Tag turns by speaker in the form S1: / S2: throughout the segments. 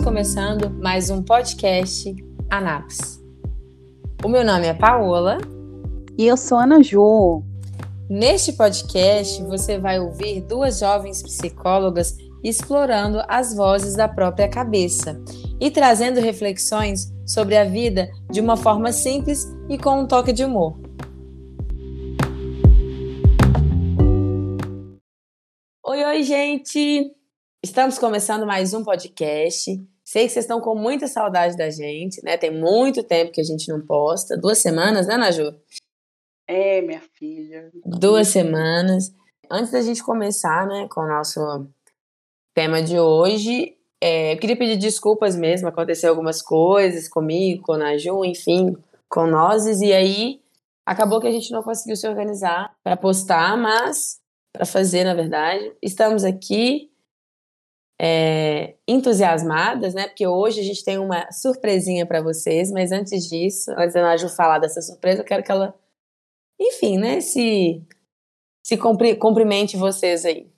S1: Estamos começando mais um podcast Anaps. O meu nome é Paola.
S2: E eu sou Ana Ju.
S1: Neste podcast, você vai ouvir duas jovens psicólogas explorando as vozes da própria cabeça e trazendo reflexões sobre a vida de uma forma simples e com um toque de humor. Oi, oi, gente! Estamos começando mais um podcast. Sei que vocês estão com muita saudade da gente, né? Tem muito tempo que a gente não posta. Duas semanas, né, Naju?
S3: É, minha filha.
S1: Duas semanas. Antes da gente começar, né, com o nosso tema de hoje, é, eu queria pedir desculpas mesmo. Aconteceu algumas coisas comigo, com a Naju, enfim, com nós. E aí, acabou que a gente não conseguiu se organizar para postar, mas para fazer, na verdade. Estamos aqui é, entusiasmadas, né? Porque hoje a gente tem uma surpresinha para vocês, mas antes disso, antes da Naju falar dessa surpresa, eu quero que ela, enfim, né? Se, se cumprimente vocês aí.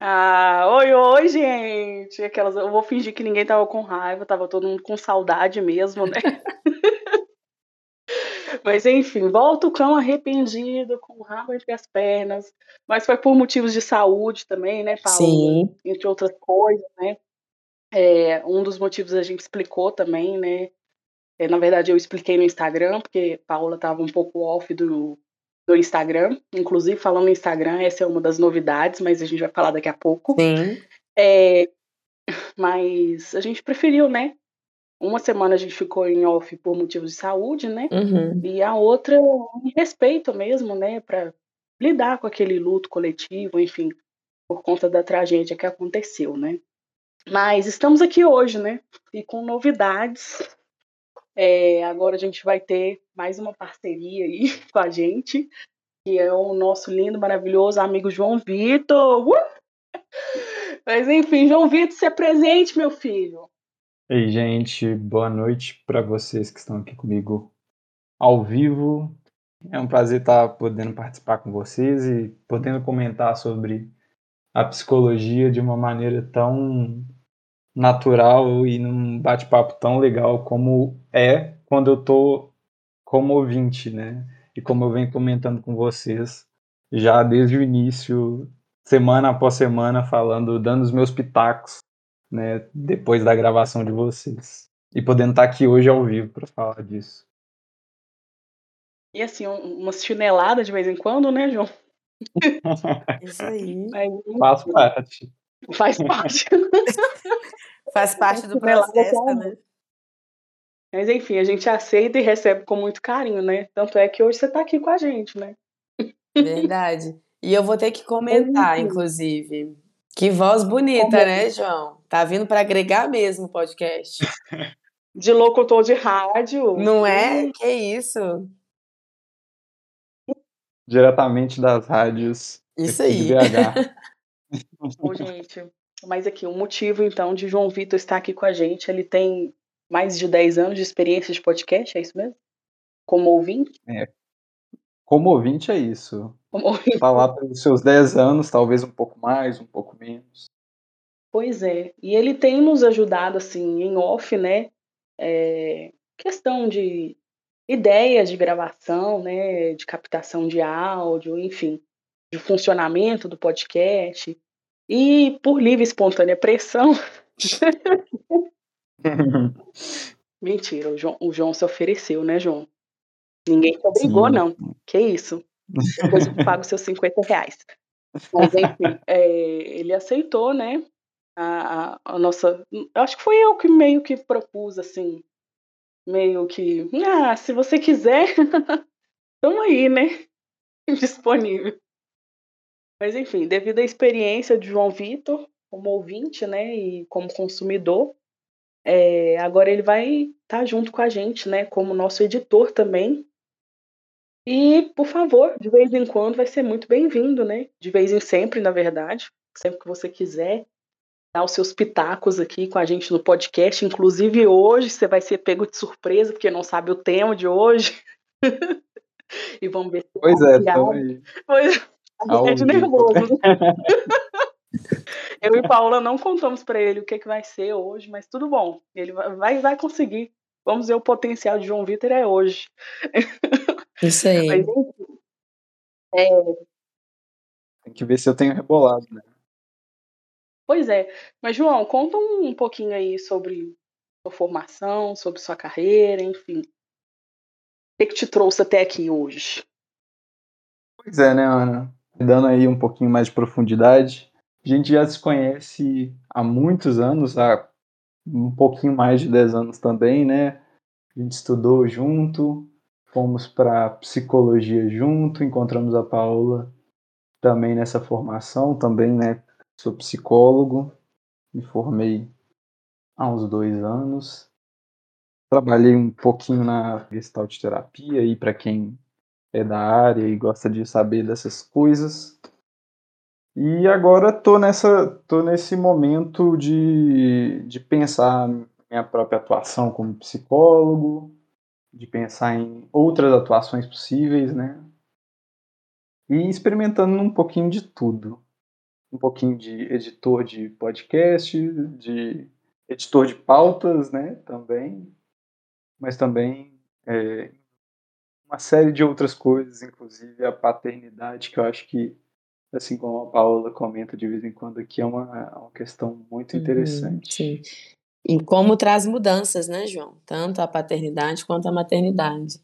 S3: Ah, oi, oi, gente! Aquelas, eu vou fingir que ninguém tava com raiva, tava todo mundo com saudade mesmo, né? Mas enfim, volta o cão arrependido, com o rabo entre as pernas. Mas foi por motivos de saúde também, né, Paula?
S1: Sim.
S3: Entre outras coisas, né? É, um dos motivos a gente explicou também, né? É, na verdade, eu expliquei no Instagram, porque Paula estava um pouco off do, do Instagram. Inclusive, falando no Instagram, essa é uma das novidades, mas a gente vai falar daqui a pouco.
S1: Sim.
S3: É, mas a gente preferiu, né? Uma semana a gente ficou em off por motivos de saúde, né?
S1: Uhum.
S3: E a outra em respeito mesmo, né? Para lidar com aquele luto coletivo, enfim, por conta da tragédia que aconteceu, né? Mas estamos aqui hoje, né? E com novidades. É, agora a gente vai ter mais uma parceria aí com a gente, que é o nosso lindo, maravilhoso amigo João Vitor. Uh! Mas enfim, João Vitor, se presente, meu filho.
S4: Ei, gente, boa noite para vocês que estão aqui comigo ao vivo. É um prazer estar podendo participar com vocês e podendo comentar sobre a psicologia de uma maneira tão natural e num bate-papo tão legal como é quando eu tô como ouvinte, né? E como eu venho comentando com vocês já desde o início, semana após semana, falando, dando os meus pitacos né, depois da gravação de vocês. E podendo estar aqui hoje ao vivo para falar disso.
S3: E assim, umas chineladas de vez em quando, né, João?
S1: Isso aí.
S4: Faz parte.
S3: Faz parte.
S1: Faz parte do processo, né?
S3: Mas enfim, a gente aceita e recebe com muito carinho, né? Tanto é que hoje você está aqui com a gente, né?
S1: Verdade. E eu vou ter que comentar, inclusive. Que voz bonita, né, João? Tá vindo para agregar mesmo o podcast.
S3: De locutor de rádio.
S1: Não é? Que isso?
S4: Diretamente das rádios.
S1: Isso aí.
S3: Ô, gente, mas aqui, o um motivo, então, de João Vitor estar aqui com a gente, ele tem mais de 10 anos de experiência de podcast, é isso mesmo? Como ouvinte?
S4: É. Como ouvinte é isso.
S3: Como ouvinte.
S4: Lá pelos seus 10 anos, talvez um pouco mais, um pouco menos.
S3: Pois é. E ele tem nos ajudado, assim, em off, né? É, questão de ideias de gravação, né? De captação de áudio, enfim, de funcionamento do podcast. E por livre e espontânea pressão. Mentira, o João, o João se ofereceu, né, João? Ninguém te obrigou, Sim. não. Que isso? Depois eu pago seus 50 reais. Mas, enfim, é, ele aceitou, né? A, a, nossa. Acho que foi eu que meio que propus, assim. Meio que. Ah, se você quiser, estamos aí, né? Disponível. Mas, enfim, devido à experiência de João Vitor, como ouvinte, né? E como consumidor, é, agora ele vai estar tá junto com a gente, né? Como nosso editor também e, por favor, de vez em quando vai ser muito bem-vindo, né? De vez em sempre, na verdade. Sempre que você quiser dar os seus pitacos aqui com a gente no podcast. Inclusive hoje você vai ser pego de surpresa, porque não sabe o tema de hoje. e vamos ver se
S4: Pois é, aí.
S3: Pois é, nervoso. Eu e Paula não contamos para ele o que, que vai ser hoje, mas tudo bom. Ele vai, vai conseguir. Vamos ver o potencial de João Vitor é hoje.
S1: Isso aí. Mas,
S3: é...
S4: Tem que ver se eu tenho rebolado, né?
S3: Pois é. Mas, João, conta um pouquinho aí sobre sua formação, sobre sua carreira, enfim. O que, que te trouxe até aqui hoje?
S4: Pois é, né, Ana? Dando aí um pouquinho mais de profundidade, a gente já se conhece há muitos anos, há um pouquinho mais de 10 anos também, né? A gente estudou junto, fomos para psicologia junto, encontramos a Paula também nessa formação, também, né? Sou psicólogo, me formei há uns dois anos. Trabalhei um pouquinho na gestalt terapia e para quem é da área e gosta de saber dessas coisas. E agora tô nessa tô nesse momento de, de pensar minha própria atuação como psicólogo, de pensar em outras atuações possíveis, né? E experimentando um pouquinho de tudo. Um pouquinho de editor de podcast, de editor de pautas, né, também, mas também é, uma série de outras coisas, inclusive a paternidade, que eu acho que, assim como a Paula comenta de vez em quando aqui, é uma, é uma questão muito uhum, interessante.
S1: Uhum, sim. E como traz mudanças, né, João? Tanto a paternidade quanto a maternidade.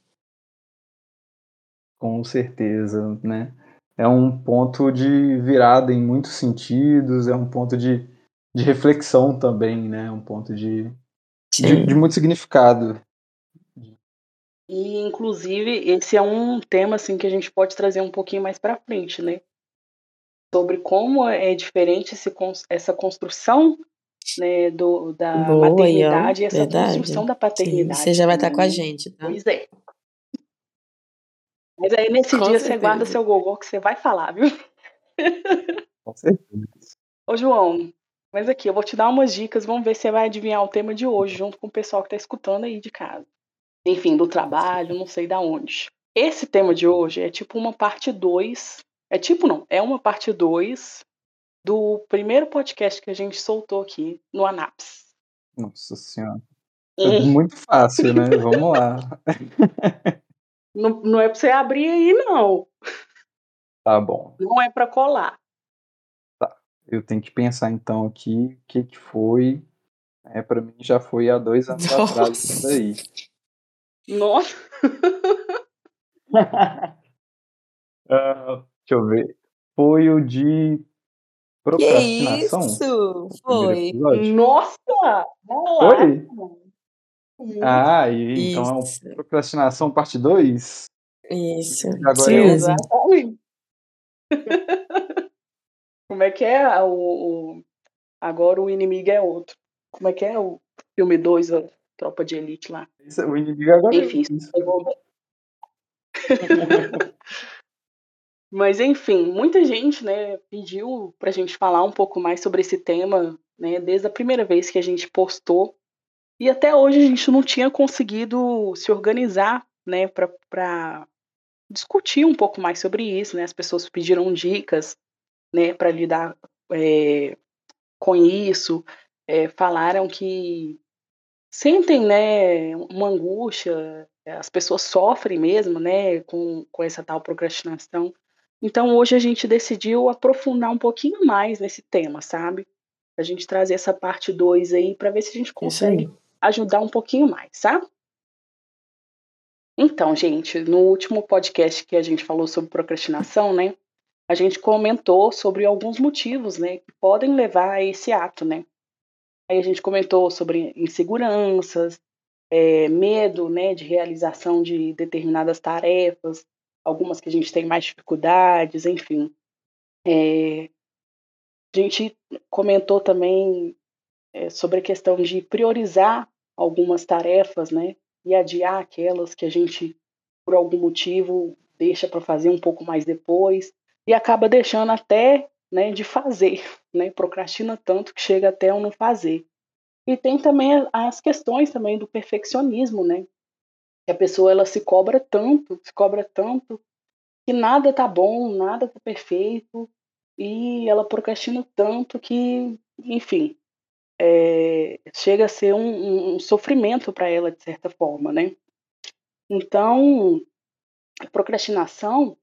S4: Com certeza, né? É um ponto de virada em muitos sentidos, é um ponto de de reflexão também, né? Um ponto de, de, de, muito significado.
S3: E, inclusive, esse é um tema assim que a gente pode trazer um pouquinho mais para frente, né? Sobre como é diferente esse, essa construção né, do, da Boa, maternidade e essa verdade. construção da paternidade.
S1: Sim, você já vai estar tá com a gente, tá?
S3: Pois é. Mas aí nesse com dia certeza. você guarda seu gogó que você vai falar, viu?
S4: Com certeza.
S3: Ô, João, mas aqui, eu vou te dar umas dicas, vamos ver se você vai adivinhar o tema de hoje, junto com o pessoal que está escutando aí de casa. Enfim, do trabalho, não sei da onde. Esse tema de hoje é tipo uma parte 2. É tipo não, é uma parte 2 do primeiro podcast que a gente soltou aqui no Anaps.
S4: Nossa senhora. É muito fácil, né? Vamos lá.
S3: Não, não é para você abrir aí, não.
S4: Tá bom.
S3: Não é para colar.
S4: Eu tenho que pensar então aqui o que, que foi. É, para mim já foi há dois anos Nossa. atrás isso daí.
S3: Nossa!
S4: uh, deixa eu ver. Foi o de procrastinação.
S1: Que isso? Foi.
S3: Nossa!
S4: Foi? Ah, e, então é procrastinação parte 2?
S1: Isso.
S4: Agora. Exatamente.
S3: Como é que é o, o, Agora o inimigo é outro. Como é que é o filme 2, a Tropa de Elite lá?
S4: Isso, o inimigo agora
S3: é enfim, é Mas enfim, muita gente, né, pediu pra gente falar um pouco mais sobre esse tema, né, desde a primeira vez que a gente postou. E até hoje a gente não tinha conseguido se organizar, né, para discutir um pouco mais sobre isso, né? As pessoas pediram dicas né, para lidar é, com isso, é, falaram que sentem, né, uma angústia, as pessoas sofrem mesmo, né, com, com essa tal procrastinação. Então hoje a gente decidiu aprofundar um pouquinho mais nesse tema, sabe? A gente trazer essa parte 2 aí para ver se a gente consegue ajudar um pouquinho mais, sabe? Então, gente, no último podcast que a gente falou sobre procrastinação, né? a gente comentou sobre alguns motivos, né, que podem levar a esse ato, né. Aí a gente comentou sobre inseguranças, é, medo, né, de realização de determinadas tarefas, algumas que a gente tem mais dificuldades, enfim. É, a gente comentou também é, sobre a questão de priorizar algumas tarefas, né, e adiar aquelas que a gente, por algum motivo, deixa para fazer um pouco mais depois e acaba deixando até né, de fazer, né, procrastina tanto que chega até a não fazer. E tem também as questões também do perfeccionismo, né? Que a pessoa ela se cobra tanto, se cobra tanto que nada tá bom, nada tá perfeito e ela procrastina tanto que, enfim, é, chega a ser um, um sofrimento para ela, de certa forma, né? Então, a procrastinação,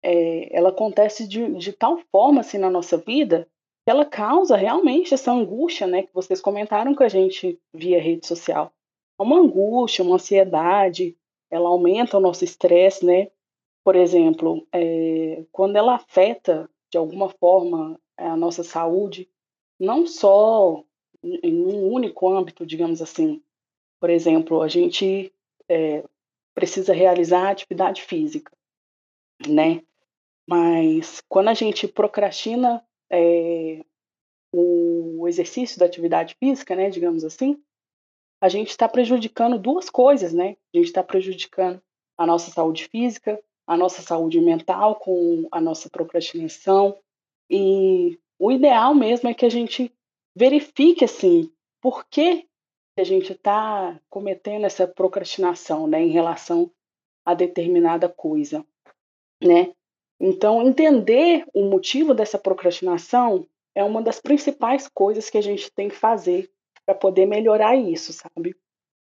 S3: é, ela acontece de, de tal forma, assim, na nossa vida, que ela causa realmente essa angústia, né, que vocês comentaram com a gente via rede social. Uma angústia, uma ansiedade, ela aumenta o nosso estresse, né? Por exemplo, é, quando ela afeta de alguma forma a nossa saúde, não só em um único âmbito, digamos assim. Por exemplo, a gente é, precisa realizar atividade física, né? Mas quando a gente procrastina é, o exercício da atividade física, né, digamos assim, a gente está prejudicando duas coisas, né? A gente está prejudicando a nossa saúde física, a nossa saúde mental com a nossa procrastinação. E o ideal mesmo é que a gente verifique assim por que a gente está cometendo essa procrastinação, né, em relação a determinada coisa, né? Então, entender o motivo dessa procrastinação é uma das principais coisas que a gente tem que fazer para poder melhorar isso, sabe? O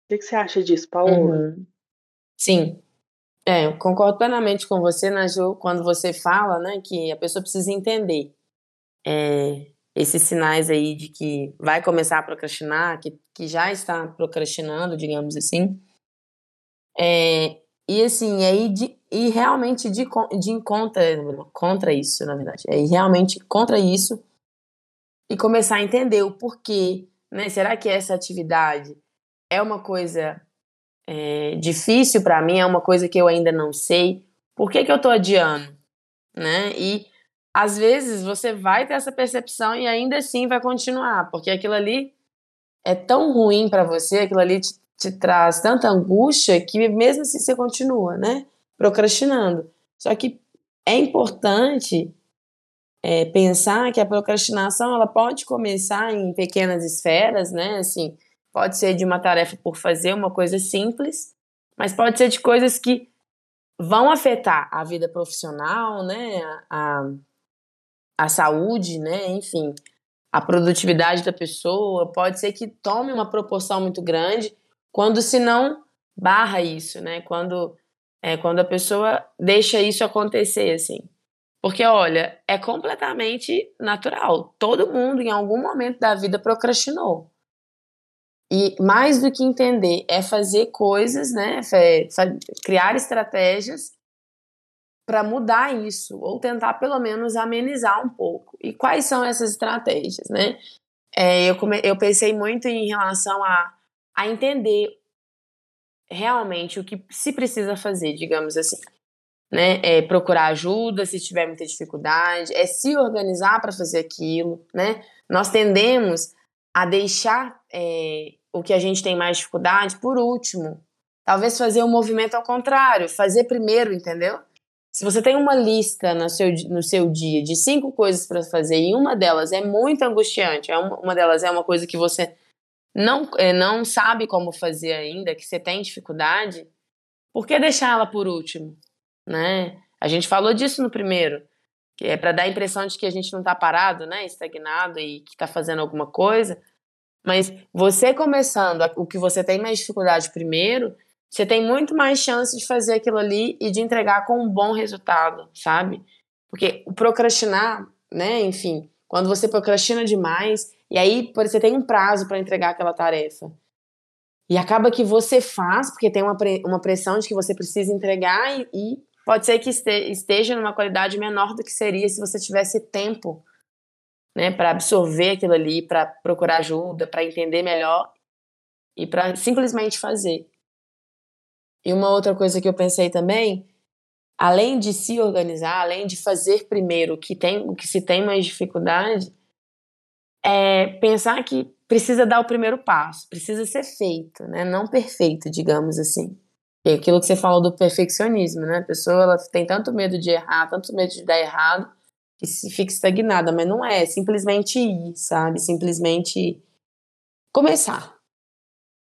S3: que, que você acha disso, Paola? Uhum.
S1: Sim, é, eu concordo plenamente com você, Naju, quando você fala, né, que a pessoa precisa entender é, esses sinais aí de que vai começar a procrastinar, que, que já está procrastinando, digamos assim. É, e assim, aí de, e realmente de, de contra, contra isso, na verdade. É realmente contra isso e começar a entender o porquê, né? Será que essa atividade é uma coisa é, difícil para mim, é uma coisa que eu ainda não sei? Por que, que eu estou adiando? Né? E às vezes você vai ter essa percepção e ainda assim vai continuar, porque aquilo ali é tão ruim para você, aquilo ali te, te, traz tanta angústia que mesmo assim você continua, né? Procrastinando. Só que é importante é, pensar que a procrastinação ela pode começar em pequenas esferas, né? Assim, pode ser de uma tarefa por fazer, uma coisa simples, mas pode ser de coisas que vão afetar a vida profissional, né? A, a saúde, né? Enfim, a produtividade da pessoa, pode ser que tome uma proporção muito grande quando se não barra isso, né? Quando é quando a pessoa deixa isso acontecer assim. Porque olha, é completamente natural. Todo mundo em algum momento da vida procrastinou. E mais do que entender, é fazer coisas, né? É criar estratégias para mudar isso, ou tentar pelo menos amenizar um pouco. E quais são essas estratégias, né? É, eu, come, eu pensei muito em relação a, a entender realmente o que se precisa fazer, digamos assim. Né? É procurar ajuda se tiver muita dificuldade, é se organizar para fazer aquilo, né? Nós tendemos a deixar é, o que a gente tem mais dificuldade por último. Talvez fazer o um movimento ao contrário, fazer primeiro, entendeu? Se você tem uma lista no seu, no seu dia de cinco coisas para fazer e uma delas é muito angustiante, é uma, uma delas é uma coisa que você não, é, não sabe como fazer ainda, que você tem dificuldade, por que deixar ela por último? Né? A gente falou disso no primeiro, que é para dar a impressão de que a gente não está parado, né, estagnado e que está fazendo alguma coisa. Mas você começando o que você tem mais dificuldade primeiro, você tem muito mais chance de fazer aquilo ali e de entregar com um bom resultado, sabe? Porque o procrastinar, né, enfim, quando você procrastina demais, e aí você tem um prazo para entregar aquela tarefa. E acaba que você faz, porque tem uma, uma pressão de que você precisa entregar, e, e pode ser que esteja numa qualidade menor do que seria se você tivesse tempo né, para absorver aquilo ali, para procurar ajuda, para entender melhor e para simplesmente fazer. E uma outra coisa que eu pensei também, além de se organizar, além de fazer primeiro o que tem, o que se tem mais dificuldade, é pensar que precisa dar o primeiro passo, precisa ser feito, né? Não perfeito, digamos assim. E aquilo que você falou do perfeccionismo, né? A pessoa ela tem tanto medo de errar, tanto medo de dar errado, que se fica estagnada, mas não é, é simplesmente ir, sabe? Simplesmente começar.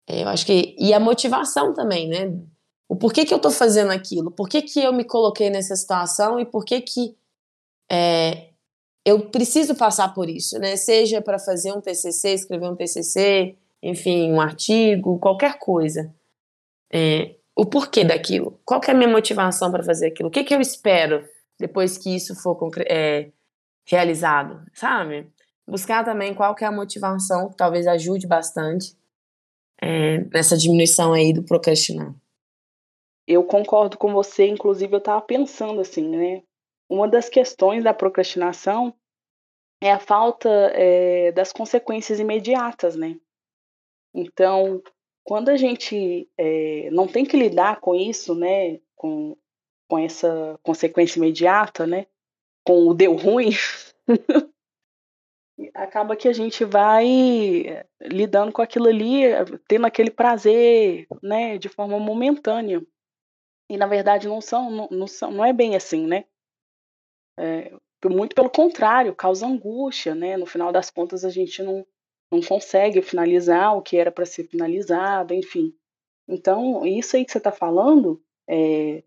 S1: É, eu acho que e a motivação também, né? O porquê que eu estou fazendo aquilo, por que, que eu me coloquei nessa situação e por que que é, eu preciso passar por isso, né? Seja para fazer um TCC, escrever um TCC, enfim, um artigo, qualquer coisa. É, o porquê daquilo? Qual é a minha motivação para fazer aquilo? O que, que eu espero depois que isso for é, realizado, sabe? Buscar também qual que é a motivação, que talvez ajude bastante é, nessa diminuição aí do procrastinar.
S3: Eu concordo com você, inclusive eu estava pensando assim, né? Uma das questões da procrastinação é a falta é, das consequências imediatas, né? Então, quando a gente é, não tem que lidar com isso, né? Com, com essa consequência imediata, né? Com o deu ruim, acaba que a gente vai lidando com aquilo ali, tendo aquele prazer, né? De forma momentânea. E na verdade não são, não, não são, não é bem assim, né? É, muito pelo contrário, causa angústia, né? No final das contas, a gente não, não consegue finalizar o que era para ser finalizado, enfim. Então, isso aí que você está falando, é,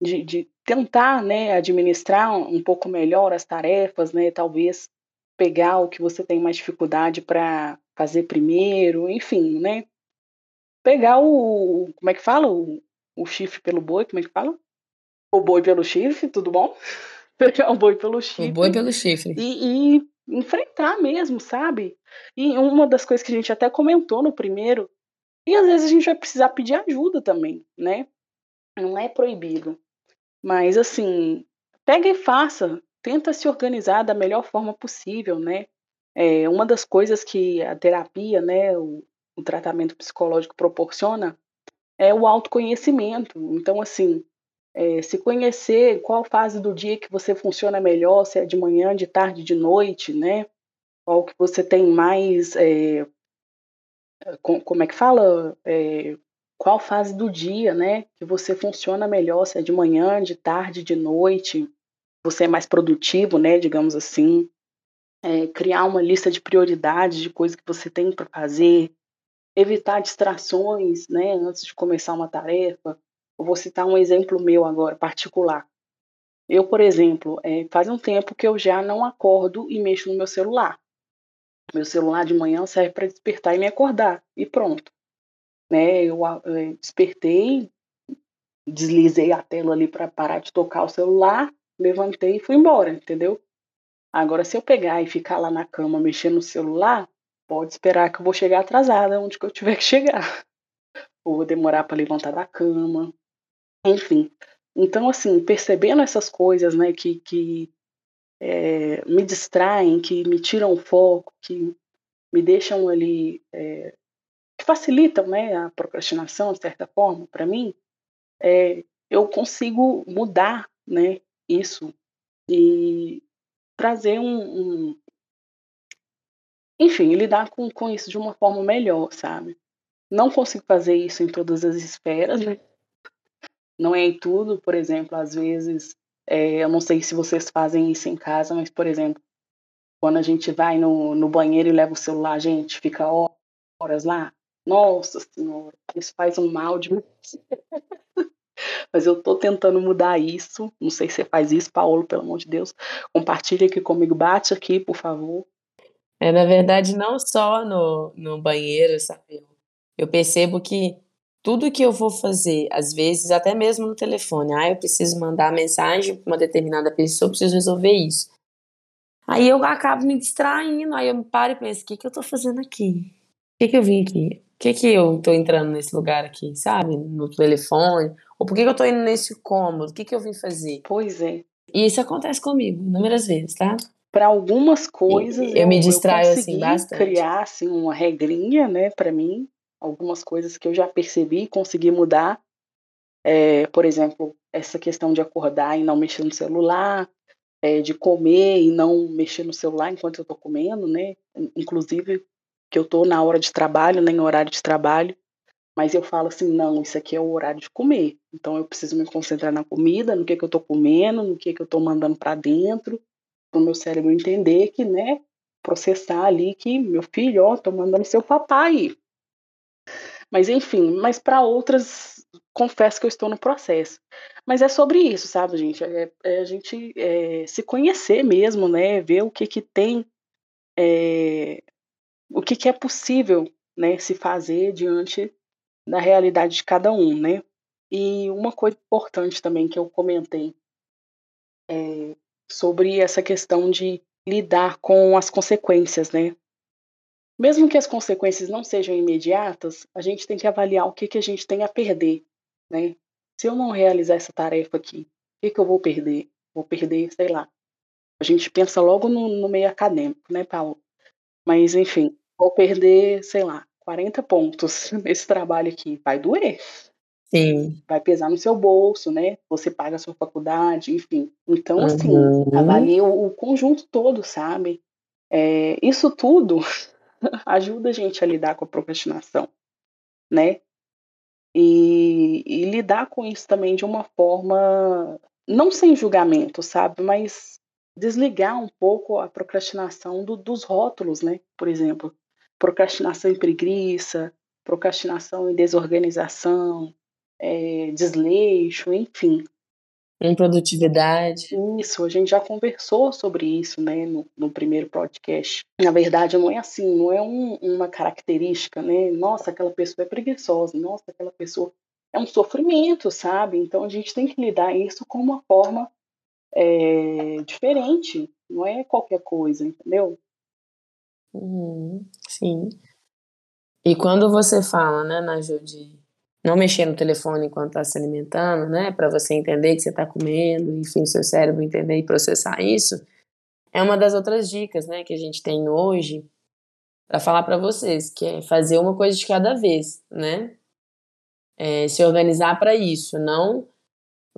S3: de, de, tentar né, administrar um pouco melhor as tarefas, né? Talvez pegar o que você tem mais dificuldade para fazer primeiro, enfim, né? Pegar o. Como é que fala? O, o chifre pelo boi, como é que fala? O boi pelo chifre, tudo bom? Pegar o boi pelo chifre.
S1: O boi pelo chifre.
S3: E, e enfrentar mesmo, sabe? E uma das coisas que a gente até comentou no primeiro, e às vezes a gente vai precisar pedir ajuda também, né? Não é proibido. Mas assim, pega e faça. Tenta se organizar da melhor forma possível, né? É, uma das coisas que a terapia, né, o, o tratamento psicológico proporciona é o autoconhecimento. Então, assim, é, se conhecer qual fase do dia que você funciona melhor, se é de manhã, de tarde, de noite, né? Qual que você tem mais. É, com, como é que fala? É, qual fase do dia, né? Que você funciona melhor, se é de manhã, de tarde, de noite. Você é mais produtivo, né? Digamos assim. É, criar uma lista de prioridades de coisas que você tem para fazer, evitar distrações, né, antes de começar uma tarefa. Eu vou citar um exemplo meu agora, particular. Eu, por exemplo, é, faz um tempo que eu já não acordo e mexo no meu celular. Meu celular de manhã serve para despertar e me acordar, e pronto. Né, eu é, despertei, deslizei a tela ali para parar de tocar o celular, levantei e fui embora, entendeu? Agora, se eu pegar e ficar lá na cama mexendo no celular, pode esperar que eu vou chegar atrasada onde que eu tiver que chegar. Ou vou demorar para levantar da cama. Enfim. Então, assim, percebendo essas coisas, né, que, que é, me distraem, que me tiram o foco, que me deixam ali, é, que facilitam, né, a procrastinação, de certa forma, para mim, é, eu consigo mudar, né, isso e trazer um, um, enfim, lidar com, com isso de uma forma melhor, sabe? Não consigo fazer isso em todas as esferas, né? Não é em tudo, por exemplo, às vezes, é, eu não sei se vocês fazem isso em casa, mas, por exemplo, quando a gente vai no, no banheiro e leva o celular, a gente fica horas lá. Nossa Senhora, isso faz um mal de. Mas eu tô tentando mudar isso. Não sei se você faz isso, Paulo, pelo amor de Deus. Compartilha aqui comigo, bate aqui, por favor.
S1: É, na verdade, não só no, no banheiro, sabe? Eu percebo que tudo que eu vou fazer, às vezes, até mesmo no telefone, ah, eu preciso mandar mensagem para uma determinada pessoa, preciso resolver isso. Aí eu acabo me distraindo, aí eu me paro e penso, o que, que eu tô fazendo aqui? O que, que eu vim aqui? Por que, que eu tô entrando nesse lugar aqui, sabe? No telefone? Ou por que, que eu tô indo nesse cômodo? O que, que eu vim fazer?
S3: Pois é.
S1: E isso acontece comigo, inúmeras vezes, tá?
S3: Para algumas coisas
S1: eu, eu me distraio eu assim bastante.
S3: criar assim uma regrinha, né, para mim, algumas coisas que eu já percebi e consegui mudar. É, por exemplo, essa questão de acordar e não mexer no celular, é, de comer e não mexer no celular enquanto eu estou comendo, né? Inclusive que eu estou na hora de trabalho, nem né, horário de trabalho, mas eu falo assim, não, isso aqui é o horário de comer. Então eu preciso me concentrar na comida, no que que eu estou comendo, no que que eu estou mandando para dentro para o meu cérebro entender que, né, processar ali que meu filho, ó, tô mandando seu papai. Mas enfim, mas para outras confesso que eu estou no processo. Mas é sobre isso, sabe, gente? É, é a gente é, se conhecer mesmo, né? Ver o que que tem, é, o que que é possível, né? Se fazer diante da realidade de cada um, né? E uma coisa importante também que eu comentei é sobre essa questão de lidar com as consequências, né? Mesmo que as consequências não sejam imediatas, a gente tem que avaliar o que, que a gente tem a perder, né? Se eu não realizar essa tarefa aqui, o que, que eu vou perder? Vou perder, sei lá. A gente pensa logo no, no meio acadêmico, né, Paulo? Mas, enfim, vou perder, sei lá, 40 pontos nesse trabalho aqui. Vai doer.
S1: Sim.
S3: Vai pesar no seu bolso, né? Você paga a sua faculdade, enfim. Então, assim,
S1: Uhum.
S3: avalie o, o conjunto todo, sabe? É, isso tudo ajuda a gente a lidar com a procrastinação, né? E, e lidar com isso também de uma forma, não sem julgamento, sabe? Mas desligar um pouco a procrastinação do- dos rótulos, né? Por exemplo, procrastinação e preguiça, procrastinação e desorganização, é, desleixo, enfim.
S1: Improdutividade.
S3: Isso, a gente já conversou sobre isso, né, no, no primeiro podcast. Na verdade, não é assim, não é um- uma característica, né? Nossa, aquela pessoa é preguiçosa, nossa, aquela pessoa é um sofrimento, sabe? Então a gente tem que lidar isso com uma forma é, diferente, não é qualquer coisa, entendeu?
S1: Uhum, sim. E quando você fala, né, Naju, de não mexer no telefone enquanto está se alimentando, né, para você entender que você está comendo, enfim, seu cérebro entender e processar isso, é uma das outras dicas, né, que a gente tem hoje para falar para vocês, que é fazer uma coisa de cada vez, né? É, se organizar para isso, não,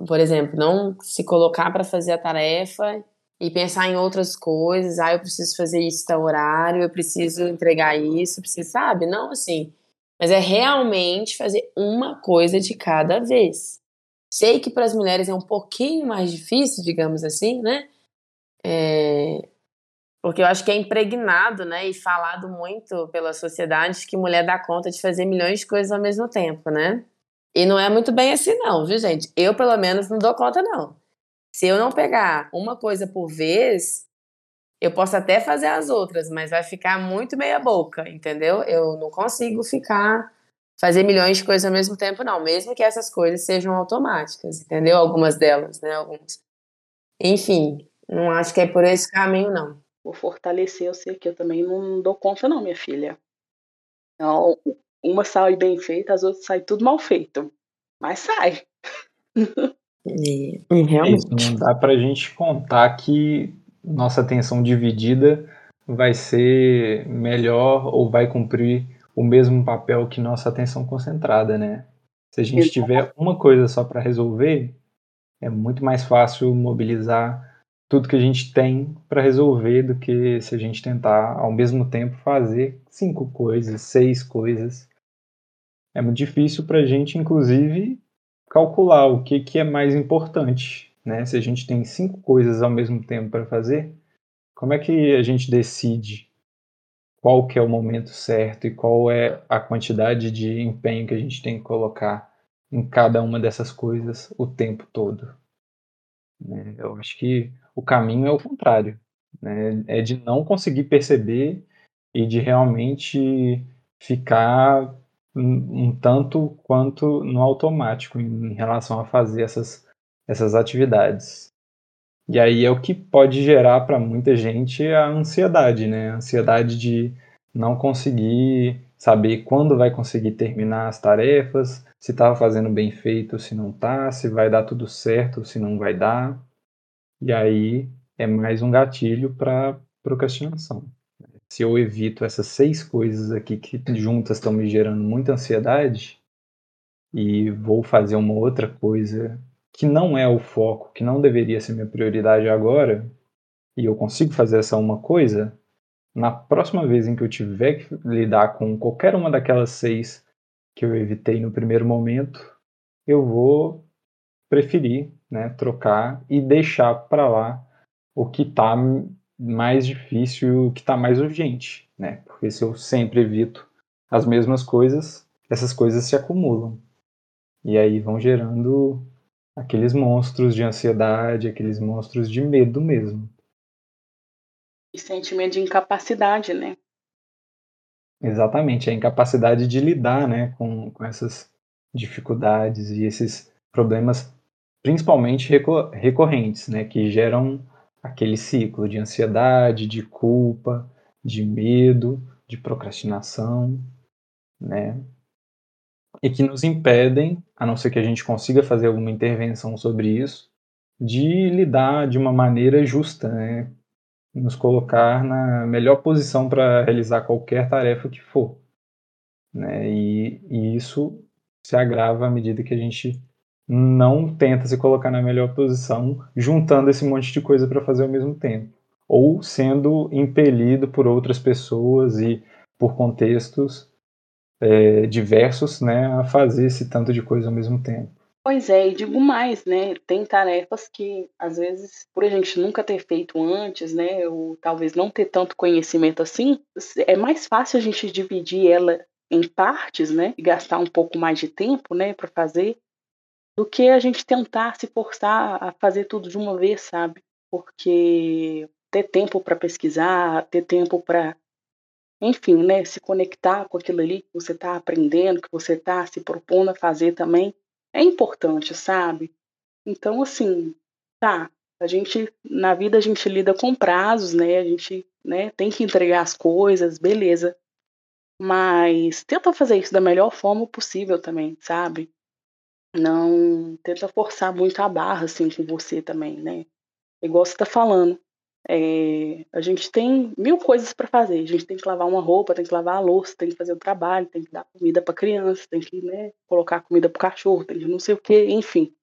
S1: por exemplo, não se colocar para fazer a tarefa e pensar em outras coisas, ah, eu preciso fazer isso tal horário, eu preciso entregar isso, preciso, sabe? Não assim, mas é realmente fazer uma coisa de cada vez. Sei que para as mulheres é um pouquinho mais difícil, digamos assim, né? É, porque eu acho que é impregnado, né, e falado muito pela sociedade que mulher dá conta de fazer milhões de coisas ao mesmo tempo, né? E não é muito bem assim não, viu, gente? Eu, pelo menos, não dou conta, não. Se eu não pegar uma coisa por vez, eu posso até fazer as outras, mas vai ficar muito meia boca, entendeu? Eu não consigo ficar fazer milhões de coisas ao mesmo tempo, não. Mesmo que essas coisas sejam automáticas, entendeu? Algumas delas, né? Algumas. Enfim, não acho que é por esse caminho, não.
S3: Vou fortalecer, eu sei que eu também não dou conta não, minha filha. Então, uma sai bem feita, as outras saem tudo mal feito. Mas sai.
S1: E,
S4: É isso,
S1: realmente.
S4: não dá pra gente contar que nossa atenção dividida vai ser melhor ou vai cumprir o mesmo papel que nossa atenção concentrada, né? Se a gente
S3: Exato.
S4: tiver uma coisa só para resolver, é muito mais fácil mobilizar tudo que a gente tem para resolver do que se a gente tentar ao mesmo tempo fazer cinco coisas, seis coisas. É muito difícil para a gente, inclusive, calcular o que, que é mais importante. Né? Se a gente tem cinco coisas ao mesmo tempo para fazer, como é que a gente decide qual que é o momento certo e qual é a quantidade de empenho que a gente tem que colocar em cada uma dessas coisas o tempo todo? Né? Eu acho que o caminho é o contrário, né? é de não conseguir perceber e de realmente ficar um, tanto quanto no automático em relação a fazer essas, essas atividades. E aí é o que pode gerar para muita gente a ansiedade, né? A ansiedade de não conseguir saber quando vai conseguir terminar as tarefas, se estava fazendo bem feito, se não está, se vai dar tudo certo, se não vai dar. E aí é mais um gatilho para procrastinação. Se eu evito essas seis coisas aqui que juntas estão me gerando muita ansiedade e vou fazer uma outra coisa que não é o foco, que não deveria ser minha prioridade agora, e eu consigo fazer essa uma coisa, na próxima vez em que eu tiver que lidar com qualquer uma daquelas seis que eu evitei no primeiro momento, eu vou preferir né, trocar e deixar para lá o que está mais difícil, o que está mais urgente, né? Porque se eu sempre evito as mesmas coisas, essas coisas se acumulam. E aí vão gerando aqueles monstros de ansiedade, aqueles monstros de medo mesmo.
S3: E sentimento de incapacidade, né?
S4: Exatamente, a incapacidade de lidar né, com, com essas dificuldades e esses problemas, principalmente recorrentes, né, que geram aquele ciclo de ansiedade, de culpa, de medo, de procrastinação, né? E que nos impedem, a não ser que a gente consiga fazer alguma intervenção sobre isso, de lidar de uma maneira justa, né? Nos colocar na melhor posição para realizar qualquer tarefa que for. Né? E, e isso se agrava à medida que a gente não tenta se colocar na melhor posição, juntando esse monte de coisa para fazer ao mesmo tempo, ou sendo impelido por outras pessoas e por contextos é, diversos, né, a fazer esse tanto de coisa ao mesmo tempo.
S3: Pois é, e digo mais, né? Tem tarefas que, às vezes, por a gente nunca ter feito antes, né? Ou talvez não ter tanto conhecimento assim, é mais fácil a gente dividir ela em partes, né? E gastar um pouco mais de tempo, né, para fazer, do que a gente tentar se forçar a fazer tudo de uma vez, sabe? Porque ter tempo para pesquisar, ter tempo para enfim, né, se conectar com aquilo ali que você está aprendendo, que você está se propondo a fazer também, é importante, sabe? Então, assim, tá, a gente, na vida a gente lida com prazos, né, a gente, né, tem que entregar as coisas, beleza, mas tenta fazer isso da melhor forma possível também, sabe? Não tenta forçar muito a barra, assim, com você também, né? Igual você tá falando, é, a gente tem mil coisas para fazer. A gente tem que lavar uma roupa, tem que lavar a louça, tem que fazer o trabalho, tem que dar comida para criança, tem que né, colocar comida para cachorro, tem que não sei o que, enfim.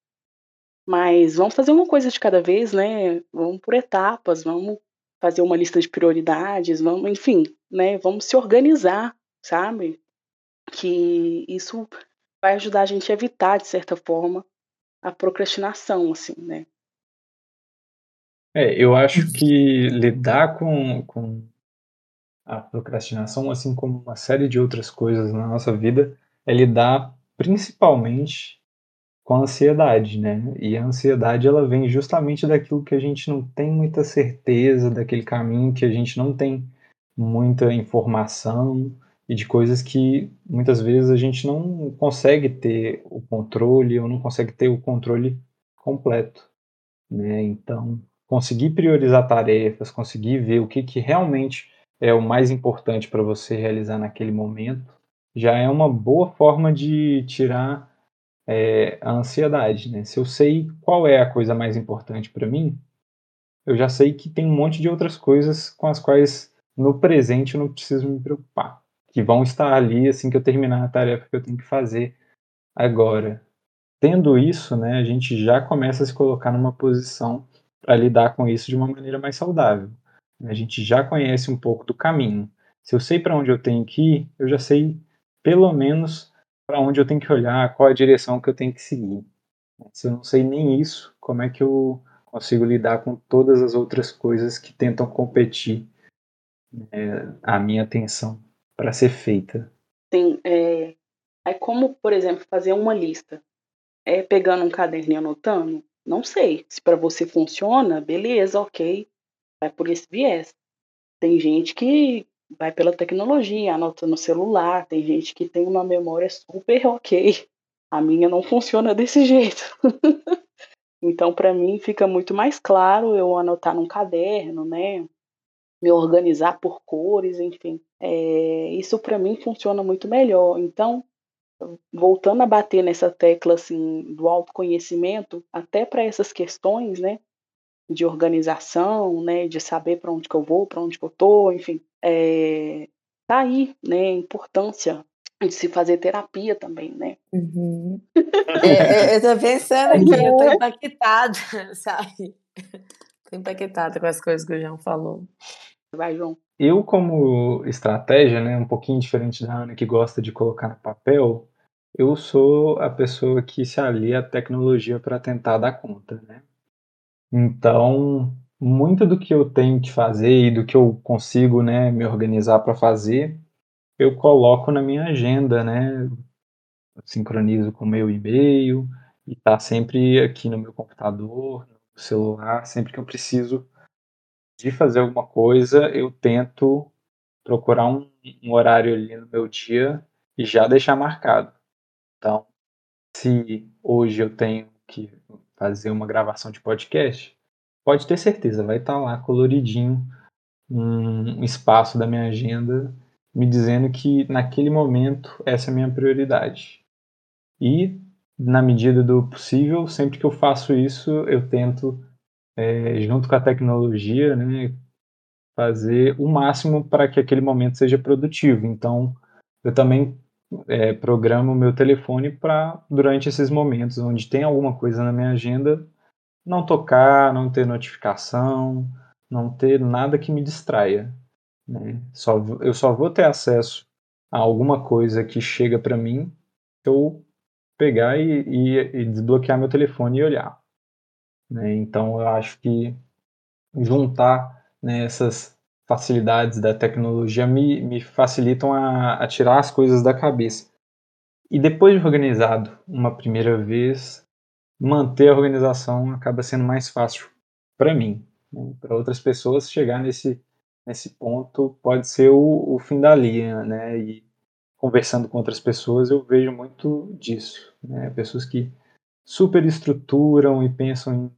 S3: Mas vamos fazer uma coisa de cada vez, né? Vamos por etapas, vamos fazer uma lista de prioridades, vamos, enfim, né? Vamos se organizar, sabe? Que isso vai ajudar a gente a evitar, de certa forma, a procrastinação, assim, né?
S4: É, eu acho que lidar com, com a procrastinação, assim como uma série de outras coisas na nossa vida, é lidar principalmente com a ansiedade, né? E a ansiedade ela vem justamente daquilo que a gente não tem muita certeza, daquele caminho que a gente não tem muita informação e de coisas que muitas vezes a gente não consegue ter o controle ou não consegue ter o controle completo, né? Então, conseguir priorizar tarefas, conseguir ver o que, que realmente é o mais importante para você realizar naquele momento, já é uma boa forma de tirar é, a ansiedade. Né? Se eu sei qual é a coisa mais importante para mim, eu já sei que tem um monte de outras coisas com as quais no presente eu não preciso me preocupar, que vão estar ali assim que eu terminar a tarefa que eu tenho que fazer agora. Tendo isso, né, a gente já começa a se colocar numa posição para lidar com isso de uma maneira mais saudável. A gente já conhece um pouco do caminho. Se eu sei para onde eu tenho que ir, eu já sei pelo menos para onde eu tenho que olhar, qual a direção que eu tenho que seguir. Se eu não sei nem isso, como é que eu consigo lidar com todas as outras coisas que tentam competir né, a minha atenção para ser feita?
S3: Sim, é, é como, por exemplo, fazer uma lista. É pegando um caderno e anotando, não sei. Se para você funciona, beleza, ok. Vai por esse viés. Tem gente que vai pela tecnologia, anota no celular. Tem gente que tem uma memória super ok. A minha não funciona desse jeito. então, para mim, fica muito mais claro eu anotar num caderno, né? Me organizar por cores, enfim. É, isso para mim funciona muito melhor. Então, voltando a bater nessa tecla assim do autoconhecimento, até para essas questões, né, de organização, né, de saber para onde que eu vou, para onde que eu tô, enfim, é, tá aí, né, a importância de se fazer terapia também, né?
S1: Uhum. é, eu tô pensando aqui, eu tô impactada, sabe? Tô impactada com as coisas que o João falou.
S3: Vai, João.
S4: Eu, como estratégia, né, um pouquinho diferente da Ana, que gosta de colocar no papel, eu sou a pessoa que se alia à tecnologia para tentar dar conta, né? Então, muito do que eu tenho que fazer e do que eu consigo, né, me organizar para fazer, eu coloco na minha agenda, né? sincronizo com o meu e-mail e tá sempre aqui no meu computador, no celular, sempre que eu preciso de fazer alguma coisa, eu tento procurar um, um horário ali no meu dia e já deixar marcado. Então, se hoje eu tenho que fazer uma gravação de podcast, pode ter certeza, vai estar tá lá coloridinho um espaço da minha agenda me dizendo que naquele momento essa é a minha prioridade. E, na medida do possível, sempre que eu faço isso, eu tento, é, junto com a tecnologia, né, fazer o máximo para que aquele momento seja produtivo. Então, eu também é, programo o meu telefone para, durante esses momentos onde tem alguma coisa na minha agenda, não tocar, não ter notificação, não ter nada que me distraia. Né? Só, eu só vou ter acesso a alguma coisa que chega para mim eu pegar e, e, e, desbloquear meu telefone e olhar. Né? Então eu acho que juntar né, essas facilidades da tecnologia me, me facilitam a, a tirar as coisas da cabeça. E depois de organizado uma primeira vez, manter a organização acaba sendo mais fácil para mim. Né? Para outras pessoas, chegar nesse, nesse ponto pode ser o, o fim da linha, né? E conversando com outras pessoas, eu vejo muito disso. Né? Pessoas que superestruturam e pensam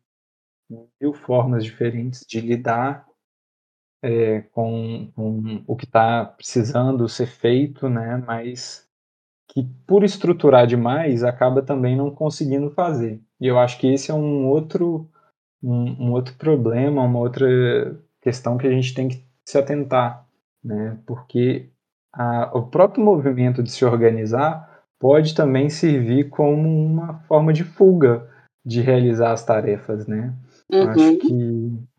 S4: em mil formas diferentes de lidar é, com, com, o que está precisando ser feito, né? Mas que por estruturar demais acaba também não conseguindo fazer. E eu acho que esse é um outro um, um outro problema, uma outra questão que a gente tem que se atentar, né? Porque a, o próprio movimento de se organizar pode também servir como uma forma de fuga de realizar as tarefas, né? Uhum. Acho que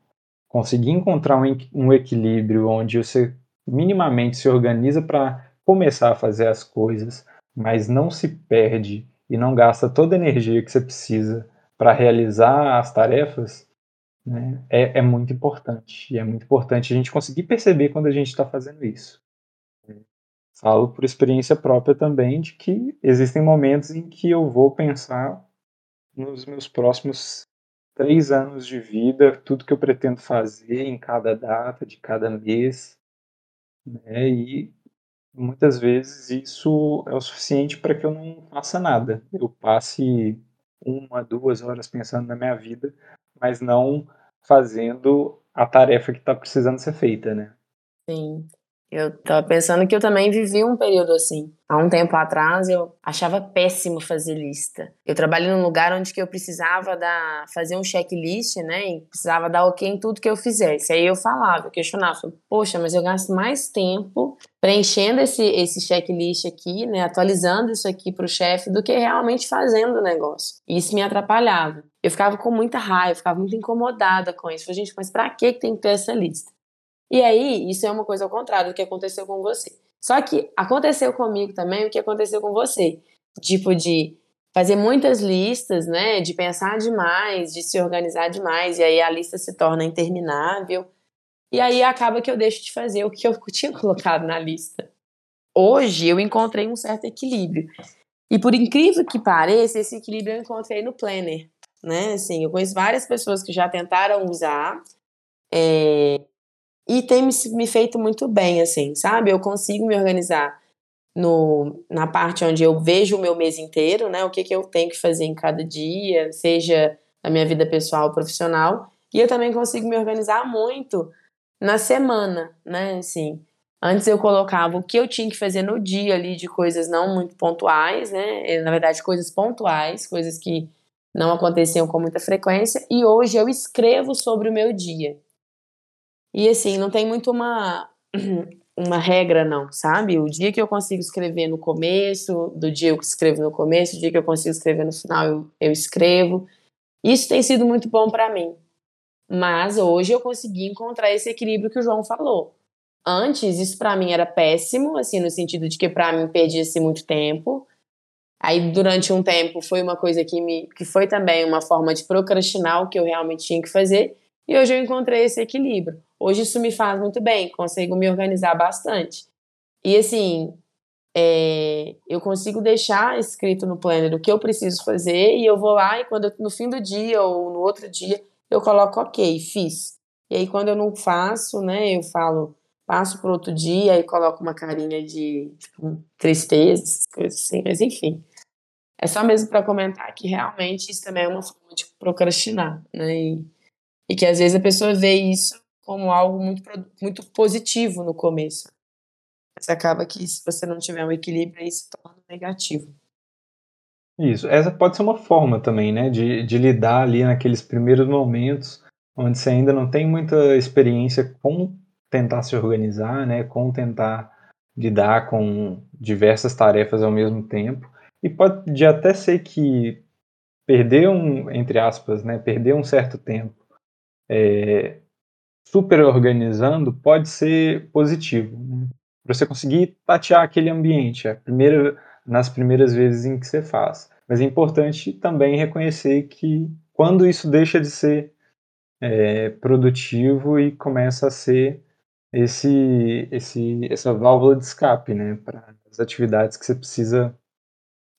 S4: conseguir encontrar um, um equilíbrio onde você minimamente se organiza para começar a fazer as coisas, mas não se perde e não gasta toda a energia que você precisa para realizar as tarefas, né, é, é, muito importante. E é muito importante a gente conseguir perceber quando a gente está fazendo isso. Falo por experiência própria também de que existem momentos em que eu vou pensar nos meus próximos três anos de vida, tudo que eu pretendo fazer em cada data, de cada mês, né, e muitas vezes isso é o suficiente para que eu não faça nada. Eu passe uma, duas horas pensando na minha vida, mas não fazendo a tarefa que está precisando ser feita, né?
S1: Sim. Eu tava pensando que eu também vivi um período assim. Há um tempo atrás eu achava péssimo fazer lista. Eu trabalhei num lugar onde que eu precisava dar, fazer um checklist, né? E precisava dar ok em tudo que eu fizesse. Aí eu falava, eu questionava, poxa, mas eu gasto mais tempo preenchendo esse, esse checklist aqui, né? Atualizando isso aqui para o chefe do que realmente fazendo o negócio. E isso me atrapalhava. Eu ficava com muita raiva, ficava muito incomodada com isso. Falei, gente, mas para que tem que ter essa lista? E aí, isso é uma coisa ao contrário do que aconteceu com você. Só que aconteceu comigo também o que aconteceu com você. Tipo, de fazer muitas listas, né? De pensar demais, de se organizar demais, e aí a lista se torna interminável. E aí acaba que eu deixo de fazer o que eu tinha colocado na lista. Hoje eu encontrei um certo equilíbrio. E por incrível que pareça, esse equilíbrio eu encontrei no Planner, né? Assim, eu conheço várias pessoas que já tentaram usar, é, e tem me, me feito muito bem, assim, sabe? Eu consigo me organizar no, na parte onde eu vejo o meu mês inteiro, né? O que, que eu tenho que fazer em cada dia, seja na minha vida pessoal ou profissional. E eu também consigo me organizar muito na semana, né? Assim, antes eu colocava o que eu tinha que fazer no dia ali de coisas não muito pontuais, né? Na verdade, coisas pontuais, coisas que não aconteciam com muita frequência. E hoje eu escrevo sobre o meu dia. E assim, não tem muito uma, uma regra, não, sabe? O dia que eu consigo escrever no começo, do dia que eu escrevo no começo, o dia que eu consigo escrever no final, eu, eu escrevo. Isso tem sido muito bom para mim. Mas hoje eu consegui encontrar esse equilíbrio que o João falou. Antes, isso para mim era péssimo, assim, no sentido de que para mim perdia-se muito tempo. Aí, durante um tempo, foi uma coisa que me que foi também uma forma de procrastinar o que eu realmente tinha que fazer. E hoje eu encontrei esse equilíbrio. Hoje isso me faz muito bem, consigo me organizar bastante. E assim, é, eu consigo deixar escrito no planner o que eu preciso fazer e eu vou lá e quando eu, no fim do dia ou no outro dia eu coloco ok, fiz. E aí quando eu não faço, né, eu falo, passo para outro dia e coloco uma carinha de tipo, tristeza, coisas assim, mas enfim. É só mesmo para comentar que realmente isso também é uma forma de procrastinar, né? E, e que às vezes a pessoa vê isso como algo muito, muito positivo no começo. Mas acaba que se você não tiver um equilíbrio, aí se torna negativo.
S4: Isso, essa pode ser uma forma também, né, de, de lidar ali naqueles primeiros momentos onde você ainda não tem muita experiência com tentar se organizar, né, com tentar lidar com diversas tarefas ao mesmo tempo. E pode até ser que perder um, entre aspas, né, perder um certo tempo é, super organizando pode ser positivo. Né? Para você conseguir tatear aquele ambiente, primeira, nas primeiras vezes em que você faz. Mas é importante também reconhecer que quando isso deixa de ser é, produtivo e começa a ser esse, esse, essa válvula de escape né, para as atividades que você precisa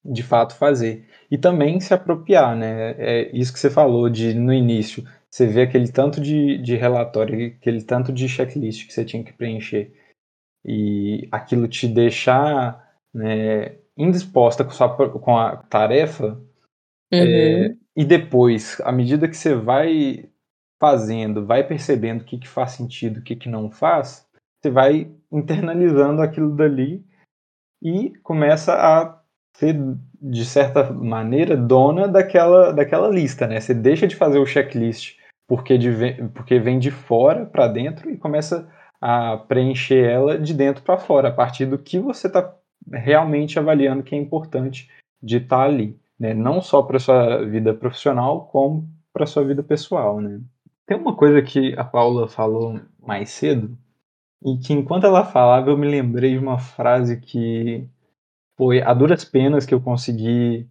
S4: de fato fazer. E também se apropriar, né? É isso que você falou de no início, você vê aquele tanto de, de relatório, aquele tanto de checklist que você tinha que preencher e aquilo te deixar né, indisposta com, sua, com a tarefa, é, uhum. é, e depois, à medida que você vai fazendo, vai percebendo o que, que faz sentido, o que, que não faz, você vai internalizando aquilo dali e começa a ser, de certa maneira, dona daquela, daquela lista, né? Você deixa de fazer o checklist porque, de, porque vem de fora para dentro e começa a preencher ela de dentro para fora, a partir do que você está realmente avaliando que é importante de estar tá ali, né? Não só para sua vida profissional, como para sua vida pessoal, né? Tem uma coisa que a Paula falou mais cedo e que enquanto ela falava eu me lembrei de uma frase que foi a duras penas que eu consegui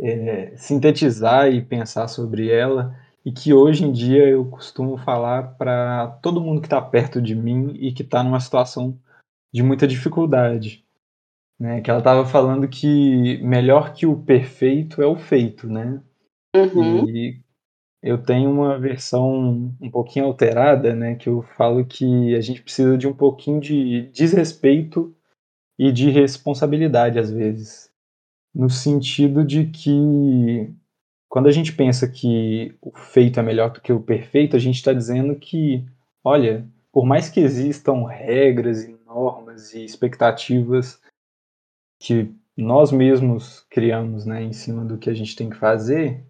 S4: é, sintetizar e pensar sobre ela e que hoje em dia eu costumo falar para todo mundo que está perto de mim e que está numa situação de muita dificuldade. Né? Que ela estava falando que melhor que o perfeito é o feito, né? Uhum. E eu tenho uma versão um pouquinho alterada, né? Que eu falo que a gente precisa de um pouquinho de desrespeito e de responsabilidade às vezes, no sentido de que quando a gente pensa que o feito é melhor do que o perfeito, a gente está dizendo que, olha, por mais que existam regras e normas e expectativas que nós mesmos criamos né, em cima do que a gente tem que fazer,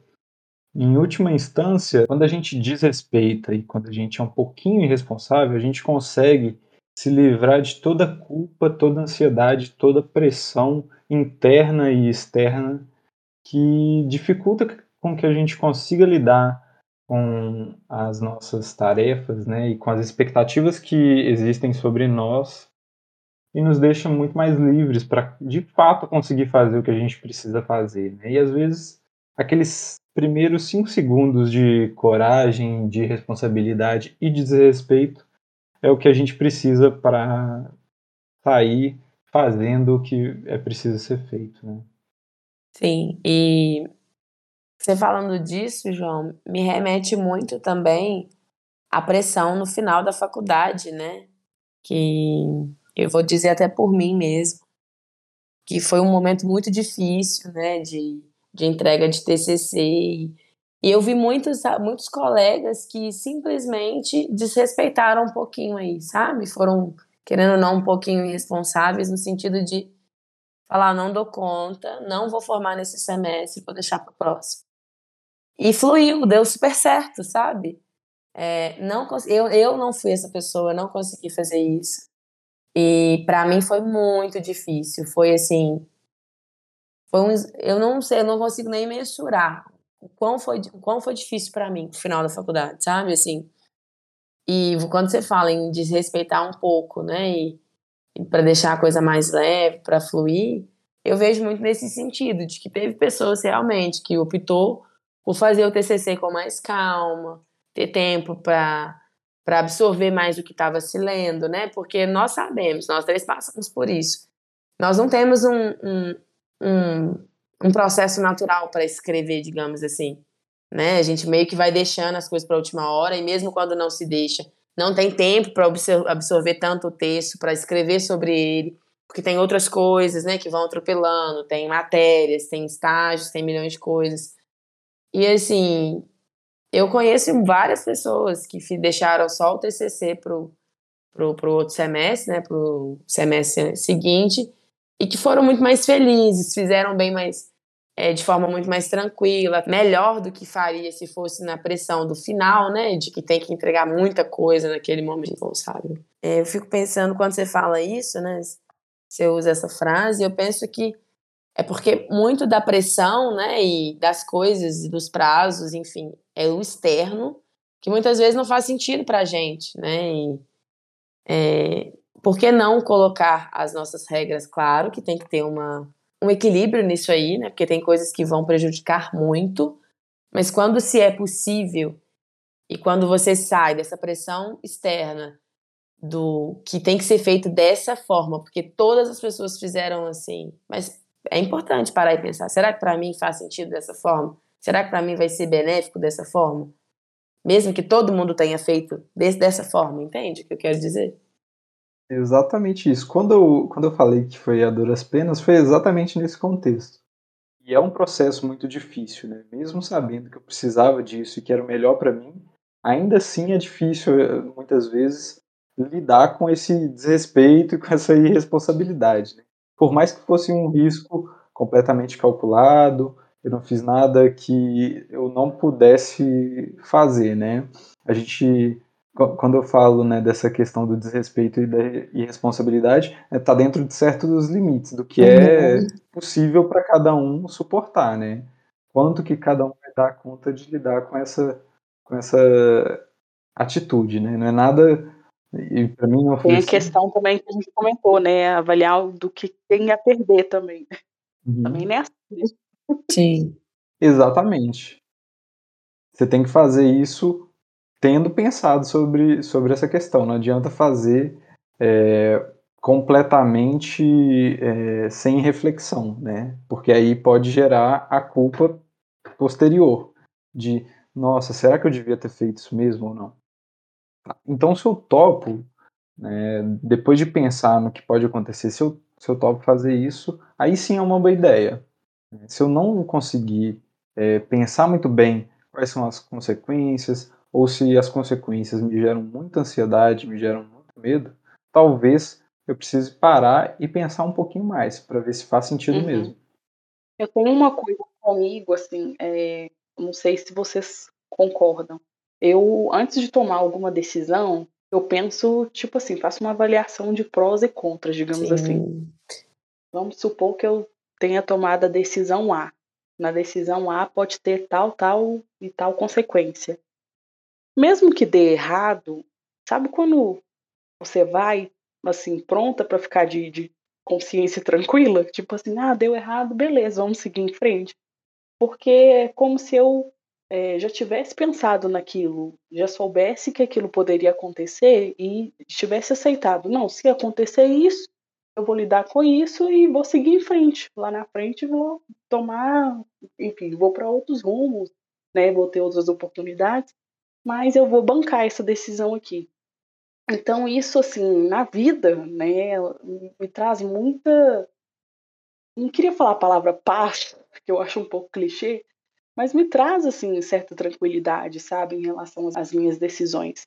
S4: em última instância, quando a gente desrespeita e quando a gente é um pouquinho irresponsável, a gente consegue se livrar de toda culpa, toda ansiedade, toda pressão interna e externa que dificulta com que a gente consiga lidar com as nossas tarefas, né, e com as expectativas que existem sobre nós e nos deixa muito mais livres para de fato conseguir fazer o que a gente precisa fazer, né? E às vezes aqueles primeiros cinco segundos de coragem, de responsabilidade e de desrespeito é o que a gente precisa para sair fazendo o que é preciso ser feito, né?
S1: Sim, e você falando disso, João, me remete muito também à pressão no final da faculdade, né? Que eu vou dizer até por mim mesmo, que foi um momento muito difícil, né? De, de entrega de TCC e eu vi muitos, muitos colegas que simplesmente desrespeitaram um pouquinho aí, sabe? Foram, querendo ou não, um pouquinho irresponsáveis no sentido de falar: não dou conta, não vou formar nesse semestre, vou deixar para o próximo. E fluiu, deu super certo, sabe? É, não, eu, eu não fui essa pessoa, não consegui fazer isso. E para mim foi muito difícil. Foi assim. Foi um, eu não sei, eu não consigo nem mensurar o quão foi, o quão foi difícil para mim no final da faculdade, sabe? Assim, e quando você fala em desrespeitar um pouco, né, e, e para deixar a coisa mais leve, para fluir, eu vejo muito nesse sentido, de que teve pessoas realmente que optou por fazer o TCC com mais calma, ter tempo para para absorver mais o que estava se lendo, né? Porque nós sabemos, nós três passamos por isso, nós não temos um, um, um, um processo natural para escrever, digamos assim. Né? A gente meio que vai deixando as coisas para a última hora, e mesmo quando não se deixa, não tem tempo para absorver tanto o texto, para escrever sobre ele, porque tem outras coisas né, que vão atropelando, tem matérias, tem estágios, tem milhões de coisas. E assim, eu conheço várias pessoas que deixaram só o TCC pro, pro, pro outro semestre, né, pro semestre seguinte, e que foram muito mais felizes, fizeram bem mais, é, de forma muito mais tranquila, melhor do que faria se fosse na pressão do final, né, de que tem que entregar muita coisa naquele momento, sabe? É, eu fico pensando, quando você fala isso, né, você usa essa frase, eu penso que é porque muito da pressão, né, e das coisas, e dos prazos, enfim, é o externo, que muitas vezes não faz sentido para a gente, né, e é, por que não colocar as nossas regras? Claro que tem que ter uma, um equilíbrio nisso aí, né, porque tem coisas que vão prejudicar muito, mas quando se é possível e quando você sai dessa pressão externa do que tem que ser feito dessa forma, porque todas as pessoas fizeram assim, mas é importante parar e pensar: será que para mim faz sentido dessa forma? Será que para mim vai ser benéfico dessa forma? Mesmo que todo mundo tenha feito desse, dessa forma, entende o que eu quero dizer?
S4: Exatamente isso. Quando eu, quando eu falei que foi a duras penas, foi exatamente nesse contexto. E é um processo muito difícil, né? Mesmo sabendo que eu precisava disso e que era o melhor para mim, ainda assim é difícil, eh, muitas vezes, lidar com esse desrespeito e com essa irresponsabilidade. Né? Por mais que fosse um risco completamente calculado, eu não fiz nada que eu não pudesse fazer, né? A gente, quando eu falo né, dessa questão do desrespeito e da irresponsabilidade, está é, tá dentro de certos limites do que é uhum. possível para cada um suportar, né? Quanto que cada um vai dar conta de lidar com essa, com essa atitude, né? Não é nada e para mim não foi
S3: Tem a questão também que a gente comentou, né? Avaliar do que tem a perder também. Uhum. Também não é assim. Né?
S1: Sim.
S4: Exatamente. Você tem que fazer isso tendo pensado sobre, sobre essa questão. Não adianta fazer é, completamente é, sem reflexão, né? Porque aí pode gerar a culpa posterior de, nossa, será que eu devia ter feito isso mesmo ou não? Então, se eu topo, né, depois de pensar no que pode acontecer, se eu, se eu topo fazer isso, aí sim é uma boa ideia. Se eu não conseguir é, pensar muito bem quais são as consequências, ou se as consequências me geram muita ansiedade, me geram muito medo, talvez eu precise parar e pensar um pouquinho mais para ver se faz sentido uhum. mesmo.
S3: Eu tenho uma coisa comigo, assim, é, não sei se vocês concordam, eu, antes de tomar alguma decisão, eu penso, tipo assim, faço uma avaliação de prós e contras, digamos Sim. assim. Vamos supor que eu tenha tomado a decisão A. Na decisão A pode ter tal, tal e tal consequência. Mesmo que dê errado, sabe quando você vai, assim, pronta para ficar de, de consciência tranquila? Tipo assim, ah, deu errado, beleza, vamos seguir em frente. Porque é como se eu é, já tivesse pensado naquilo, já soubesse que aquilo poderia acontecer e tivesse aceitado, não, se acontecer isso, eu vou lidar com isso e vou seguir em frente. Lá na frente vou tomar, enfim, vou para outros rumos, né? Vou ter outras oportunidades, mas eu vou bancar essa decisão aqui. Então isso assim, na vida, né, me traz muita não queria falar a palavra paz, que eu acho um pouco clichê, mas me traz assim certa tranquilidade, sabe, em relação às minhas decisões.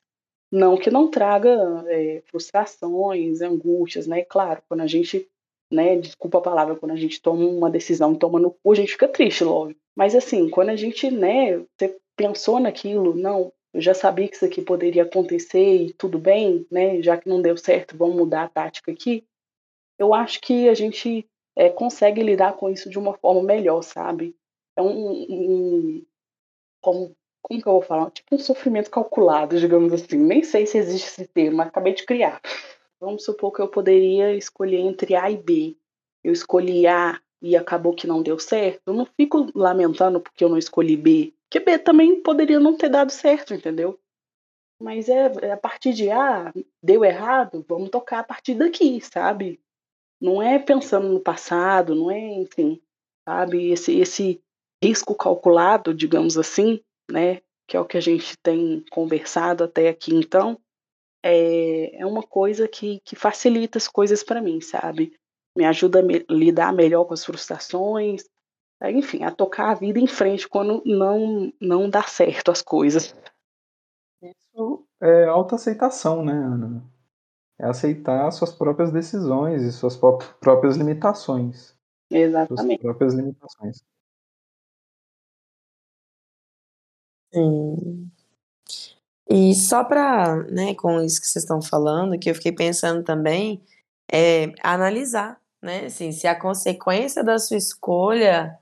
S3: Não que não traga é, frustrações, angústias, né? Claro, quando a gente, né, desculpa a palavra, quando a gente toma uma decisão e toma no cu, a gente fica triste, logo. Mas assim, quando a gente, né, você pensou naquilo, não, eu já sabia que isso aqui poderia acontecer e tudo bem, né? Já que não deu certo, vamos mudar a tática aqui. Eu acho que a gente é, consegue lidar com isso de uma forma melhor, sabe? É um, um como, como que eu vou falar? Tipo um sofrimento calculado, digamos assim. Nem sei se existe esse termo, acabei de criar. Vamos supor que eu poderia escolher entre A e B. Eu escolhi A e acabou que não deu certo. Eu não fico lamentando porque eu não escolhi B. Porque B também poderia não ter dado certo, entendeu? Mas é, é a partir de A, deu errado, vamos tocar a partir daqui, sabe? não é pensando no passado, não é, enfim, sabe, esse, esse risco calculado, digamos assim, né, que é o que a gente tem conversado até aqui então, é, é uma coisa que, que facilita as coisas para mim, sabe? Me ajuda a me, lidar melhor com as frustrações, enfim, a tocar a vida em frente quando não, não dá certo as coisas.
S4: Isso é autoaceitação, né, Ana? É aceitar suas próprias decisões e suas próprias limitações.
S3: Exatamente.
S4: Suas próprias limitações.
S1: Sim. E só para, né, com isso que vocês estão falando, que eu fiquei pensando também, é analisar, né, assim, se a consequência da sua escolha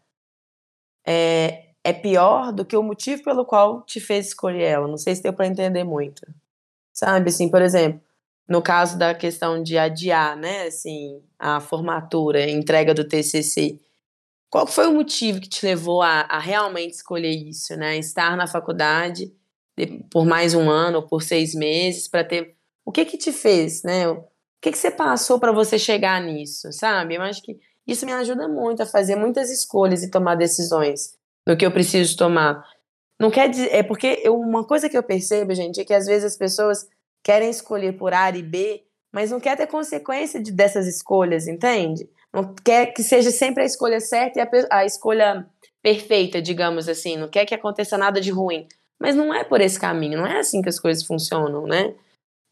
S1: é, é pior do que o motivo pelo qual te fez escolher ela. Não sei se deu para entender muito. Sabe, assim, por exemplo, no caso da questão de adiar, né, assim, a formatura, a entrega do TCC, qual foi o motivo que te levou a, a realmente escolher isso, né, estar na faculdade por mais um ano ou por seis meses para ter, o que que te fez, né, o que que você passou para você chegar nisso, sabe? Eu acho que isso me ajuda muito a fazer muitas escolhas e tomar decisões do que eu preciso tomar. Não quer dizer, é porque eu, uma coisa que eu percebo, gente, é que às vezes as pessoas querem escolher por A e B, mas não quer ter consequência de, dessas escolhas, entende? Não quer que seja sempre a escolha certa e a, a escolha perfeita, digamos assim. Não quer que aconteça nada de ruim. Mas não é por esse caminho, não é assim que as coisas funcionam, né?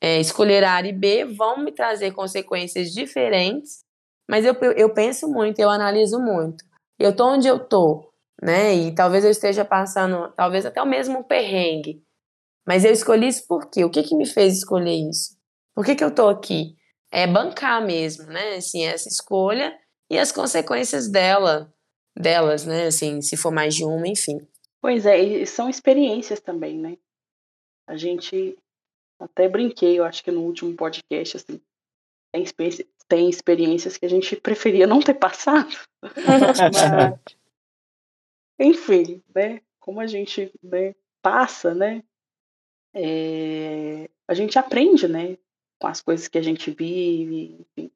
S1: É, escolher A e B vão me trazer consequências diferentes mas eu, eu penso muito, eu analiso muito. Eu tô onde eu tô, né? E talvez eu esteja passando, talvez até o mesmo perrengue. Mas eu escolhi isso por quê? O que que me fez escolher isso? Por que que eu tô aqui? É bancar mesmo, né? Assim, essa escolha e as consequências dela, delas, né? Assim, se for mais de uma, enfim.
S3: Pois é, e são experiências também, né? A gente até brinquei, eu acho que no último podcast, assim, tem tem experiências que a gente preferia não ter passado. Mas, enfim, né? Como a gente né, passa, né? É, a gente aprende, né? Com as coisas que a gente vive, enfim.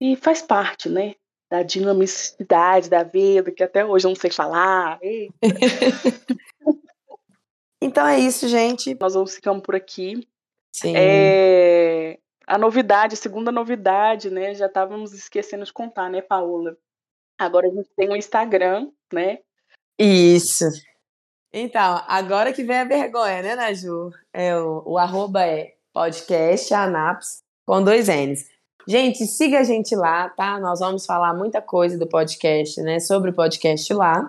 S3: E faz parte, né? Da dinamicidade da vida, que até hoje eu não sei falar.
S1: então é isso, gente.
S3: Nós vamos ficando por aqui.
S1: Sim.
S3: É, a novidade, a segunda novidade, né? Já estávamos esquecendo de contar, né, Paola? Agora a gente tem um Instagram, né?
S1: Isso. Então, agora que vem a vergonha, né, Naju? É, o, o arroba é podcast Anaps com dois N's. Gente, siga a gente lá, tá? Nós vamos falar muita coisa do podcast, né? Sobre o podcast lá.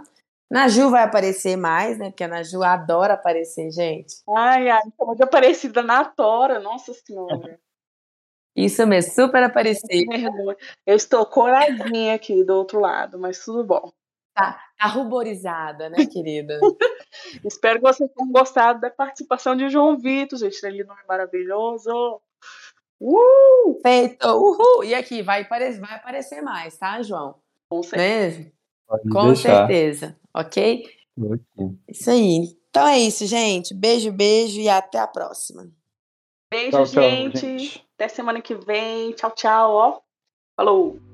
S1: Naju vai aparecer mais, né? Porque a Naju adora aparecer, gente.
S3: Ai, ai, estamos de aparecida na Tora, nossa senhora.
S1: Isso mesmo, super aparecido.
S3: Eu estou coradinha aqui do outro lado, mas tudo bom.
S1: Tá, tá ruborizada, né, querida?
S3: Espero que vocês tenham gostado da participação de João Vitor, gente. Ele nome maravilhoso.
S1: Uh! Feito! Uhul! E aqui, vai aparecer, vai aparecer mais, tá, João?
S3: Com certeza. Né?
S1: Com deixar. certeza, ok?
S4: okay?
S1: Isso aí. Então é isso, gente. Beijo, beijo e até a próxima.
S3: Beijo, tchau, gente. Tchau, gente. Até semana que vem. Tchau, tchau, ó. Falou!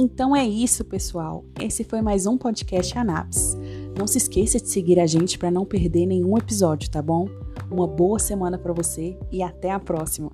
S2: Então é isso, pessoal. Esse foi mais um podcast Anaps. Não se esqueça de seguir a gente para não perder nenhum episódio, tá bom? Uma boa semana para você e até a próxima.